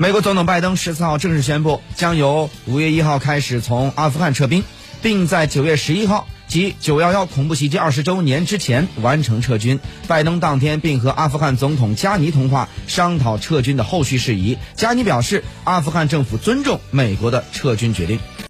美国总统拜登十四号正式宣布，将由五月一号开始从阿富汗撤兵，并在九月十一号及九幺幺恐怖袭击二十周年之前完成撤军。拜登当天并和阿富汗总统加尼通话，商讨撤军的后续事宜。加尼表示，阿富汗政府尊重美国的撤军决定。